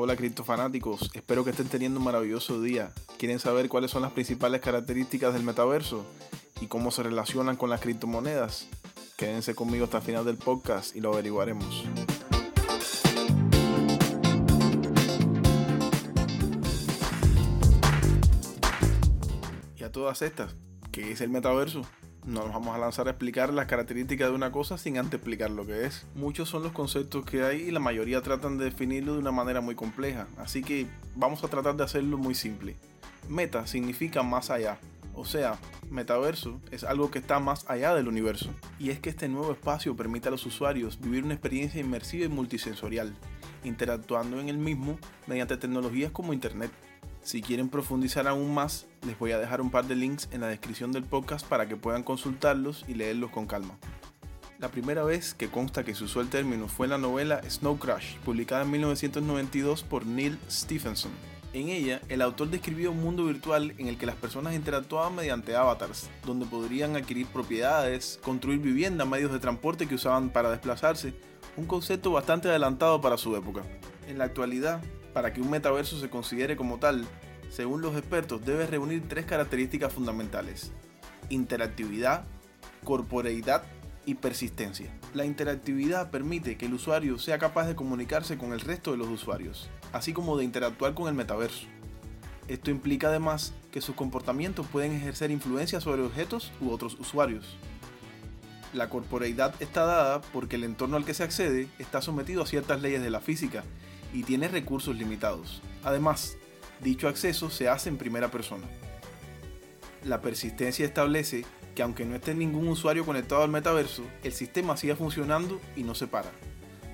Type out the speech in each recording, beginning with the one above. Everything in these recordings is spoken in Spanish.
Hola criptofanáticos, espero que estén teniendo un maravilloso día. ¿Quieren saber cuáles son las principales características del metaverso y cómo se relacionan con las criptomonedas? Quédense conmigo hasta el final del podcast y lo averiguaremos. Y a todas estas, ¿qué es el metaverso? No nos vamos a lanzar a explicar las características de una cosa sin antes explicar lo que es. Muchos son los conceptos que hay y la mayoría tratan de definirlo de una manera muy compleja, así que vamos a tratar de hacerlo muy simple. Meta significa más allá, o sea, metaverso es algo que está más allá del universo. Y es que este nuevo espacio permite a los usuarios vivir una experiencia inmersiva y multisensorial, interactuando en el mismo mediante tecnologías como Internet. Si quieren profundizar aún más, les voy a dejar un par de links en la descripción del podcast para que puedan consultarlos y leerlos con calma. La primera vez que consta que se usó el término fue en la novela Snow Crash, publicada en 1992 por Neil Stephenson. En ella, el autor describió un mundo virtual en el que las personas interactuaban mediante avatars, donde podrían adquirir propiedades, construir viviendas, medios de transporte que usaban para desplazarse, un concepto bastante adelantado para su época. En la actualidad, para que un metaverso se considere como tal, según los expertos, debe reunir tres características fundamentales. Interactividad, corporeidad y persistencia. La interactividad permite que el usuario sea capaz de comunicarse con el resto de los usuarios, así como de interactuar con el metaverso. Esto implica además que sus comportamientos pueden ejercer influencia sobre objetos u otros usuarios. La corporeidad está dada porque el entorno al que se accede está sometido a ciertas leyes de la física y tiene recursos limitados. Además, dicho acceso se hace en primera persona. La persistencia establece que aunque no esté ningún usuario conectado al metaverso, el sistema siga funcionando y no se para.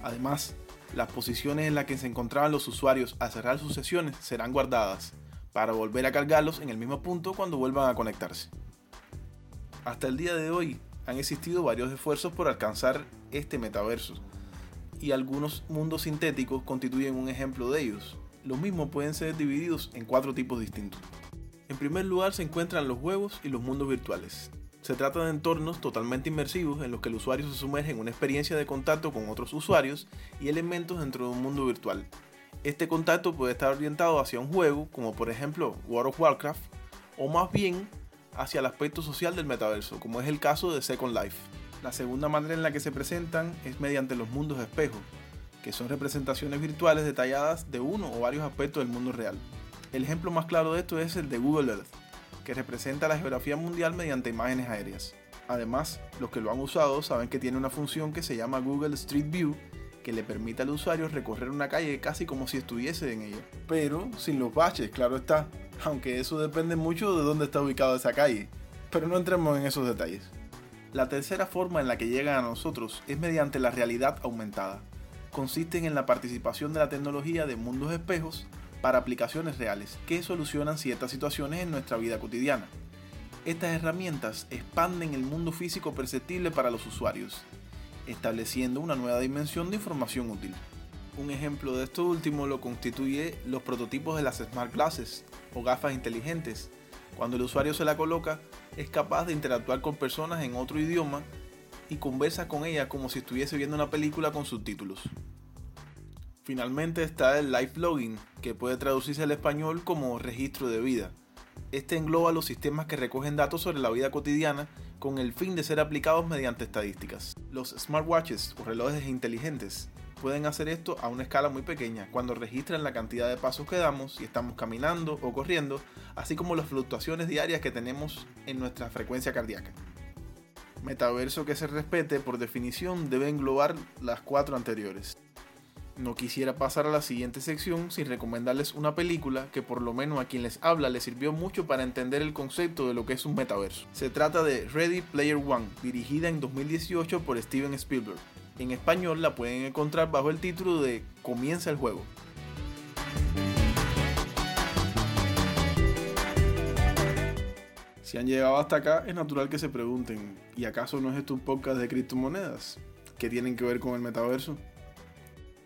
Además, las posiciones en las que se encontraban los usuarios al cerrar sus sesiones serán guardadas, para volver a cargarlos en el mismo punto cuando vuelvan a conectarse. Hasta el día de hoy han existido varios esfuerzos por alcanzar este metaverso, y algunos mundos sintéticos constituyen un ejemplo de ellos. Los mismos pueden ser divididos en cuatro tipos distintos. En primer lugar se encuentran los juegos y los mundos virtuales. Se trata de entornos totalmente inmersivos en los que el usuario se sumerge en una experiencia de contacto con otros usuarios y elementos dentro de un mundo virtual. Este contacto puede estar orientado hacia un juego, como por ejemplo World of Warcraft, o más bien hacia el aspecto social del metaverso, como es el caso de Second Life. La segunda manera en la que se presentan es mediante los mundos espejo, que son representaciones virtuales detalladas de uno o varios aspectos del mundo real. El ejemplo más claro de esto es el de Google Earth, que representa la geografía mundial mediante imágenes aéreas. Además, los que lo han usado saben que tiene una función que se llama Google Street View, que le permite al usuario recorrer una calle casi como si estuviese en ella. Pero sin los baches, claro está, aunque eso depende mucho de dónde está ubicada esa calle. Pero no entremos en esos detalles. La tercera forma en la que llegan a nosotros es mediante la realidad aumentada. Consisten en la participación de la tecnología de mundos espejos para aplicaciones reales que solucionan ciertas situaciones en nuestra vida cotidiana. Estas herramientas expanden el mundo físico perceptible para los usuarios, estableciendo una nueva dimensión de información útil. Un ejemplo de esto último lo constituye los prototipos de las Smart Glasses o gafas inteligentes. Cuando el usuario se la coloca, es capaz de interactuar con personas en otro idioma y conversa con ellas como si estuviese viendo una película con subtítulos. Finalmente está el live logging, que puede traducirse al español como registro de vida. Este engloba los sistemas que recogen datos sobre la vida cotidiana con el fin de ser aplicados mediante estadísticas. Los smartwatches o relojes inteligentes pueden hacer esto a una escala muy pequeña, cuando registran la cantidad de pasos que damos si estamos caminando o corriendo, así como las fluctuaciones diarias que tenemos en nuestra frecuencia cardíaca. Metaverso que se respete, por definición, debe englobar las cuatro anteriores. No quisiera pasar a la siguiente sección sin recomendarles una película que por lo menos a quien les habla le sirvió mucho para entender el concepto de lo que es un metaverso. Se trata de Ready Player One, dirigida en 2018 por Steven Spielberg. En español la pueden encontrar bajo el título de Comienza el juego. Si han llegado hasta acá, es natural que se pregunten, ¿y acaso no es esto un podcast de criptomonedas? ¿Qué tienen que ver con el metaverso?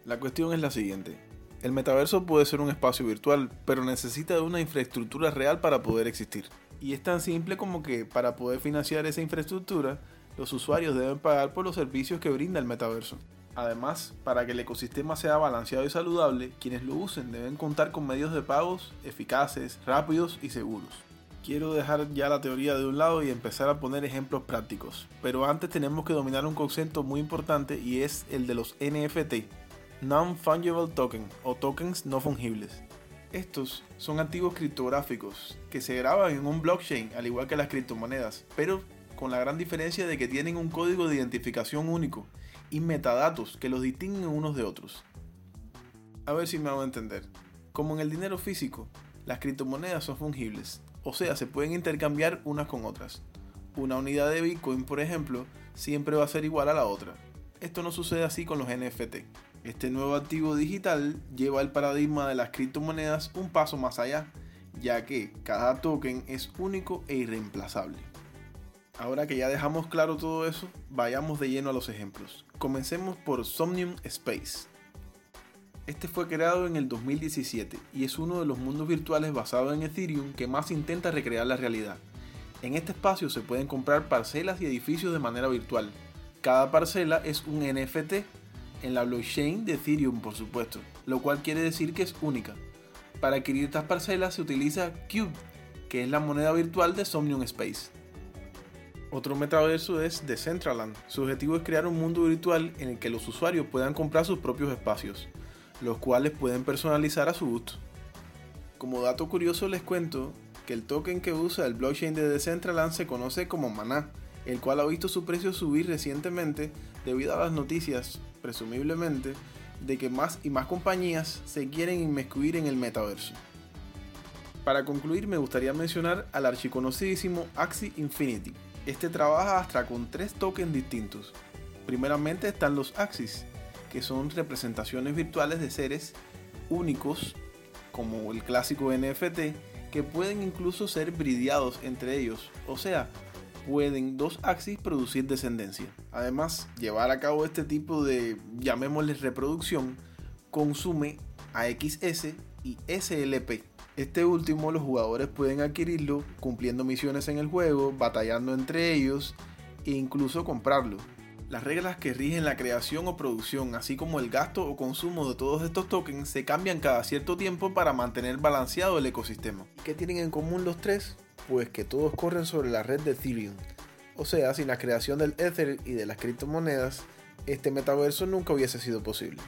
La cuestión es la siguiente. El metaverso puede ser un espacio virtual, pero necesita de una infraestructura real para poder existir. Y es tan simple como que para poder financiar esa infraestructura, los usuarios deben pagar por los servicios que brinda el metaverso. Además, para que el ecosistema sea balanceado y saludable, quienes lo usen deben contar con medios de pagos eficaces, rápidos y seguros. Quiero dejar ya la teoría de un lado y empezar a poner ejemplos prácticos, pero antes tenemos que dominar un concepto muy importante y es el de los NFT, Non-Fungible Token o tokens no fungibles. Estos son activos criptográficos que se graban en un blockchain al igual que las criptomonedas, pero con la gran diferencia de que tienen un código de identificación único y metadatos que los distinguen unos de otros. A ver si me hago entender. Como en el dinero físico, las criptomonedas son fungibles, o sea, se pueden intercambiar unas con otras. Una unidad de Bitcoin, por ejemplo, siempre va a ser igual a la otra. Esto no sucede así con los NFT. Este nuevo activo digital lleva el paradigma de las criptomonedas un paso más allá, ya que cada token es único e irreemplazable. Ahora que ya dejamos claro todo eso, vayamos de lleno a los ejemplos. Comencemos por Somnium Space. Este fue creado en el 2017 y es uno de los mundos virtuales basados en Ethereum que más intenta recrear la realidad. En este espacio se pueden comprar parcelas y edificios de manera virtual. Cada parcela es un NFT, en la blockchain de Ethereum por supuesto, lo cual quiere decir que es única. Para adquirir estas parcelas se utiliza Cube, que es la moneda virtual de Somnium Space. Otro metaverso es Decentraland. Su objetivo es crear un mundo virtual en el que los usuarios puedan comprar sus propios espacios, los cuales pueden personalizar a su gusto. Como dato curioso les cuento que el token que usa el blockchain de Decentraland se conoce como Mana, el cual ha visto su precio subir recientemente debido a las noticias, presumiblemente, de que más y más compañías se quieren inmiscuir en el metaverso. Para concluir me gustaría mencionar al archiconocidísimo Axie Infinity, este trabaja hasta con tres tokens distintos. Primeramente están los Axis, que son representaciones virtuales de seres únicos, como el clásico NFT, que pueden incluso ser brideados entre ellos, o sea, pueden dos Axis producir descendencia. Además, llevar a cabo este tipo de, llamémosle reproducción, consume AXS y SLP, este último los jugadores pueden adquirirlo cumpliendo misiones en el juego, batallando entre ellos e incluso comprarlo. Las reglas que rigen la creación o producción, así como el gasto o consumo de todos estos tokens, se cambian cada cierto tiempo para mantener balanceado el ecosistema. ¿Qué tienen en común los tres? Pues que todos corren sobre la red de Ethereum. O sea, sin la creación del Ether y de las criptomonedas, este metaverso nunca hubiese sido posible.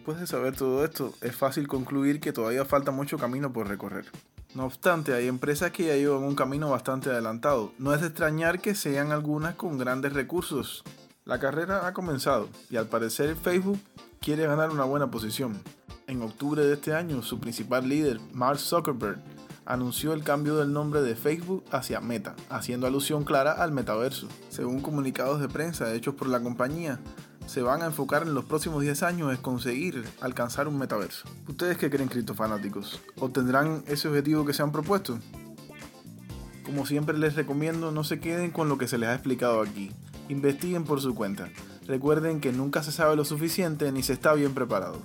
Después de saber todo esto, es fácil concluir que todavía falta mucho camino por recorrer. No obstante, hay empresas que ya llevan un camino bastante adelantado. No es de extrañar que sean algunas con grandes recursos. La carrera ha comenzado y al parecer Facebook quiere ganar una buena posición. En octubre de este año, su principal líder, Mark Zuckerberg, anunció el cambio del nombre de Facebook hacia Meta, haciendo alusión clara al metaverso. Según comunicados de prensa hechos por la compañía, se van a enfocar en los próximos 10 años es conseguir alcanzar un metaverso. ¿Ustedes qué creen, criptofanáticos? ¿Obtendrán ese objetivo que se han propuesto? Como siempre les recomiendo, no se queden con lo que se les ha explicado aquí. Investiguen por su cuenta. Recuerden que nunca se sabe lo suficiente ni se está bien preparado.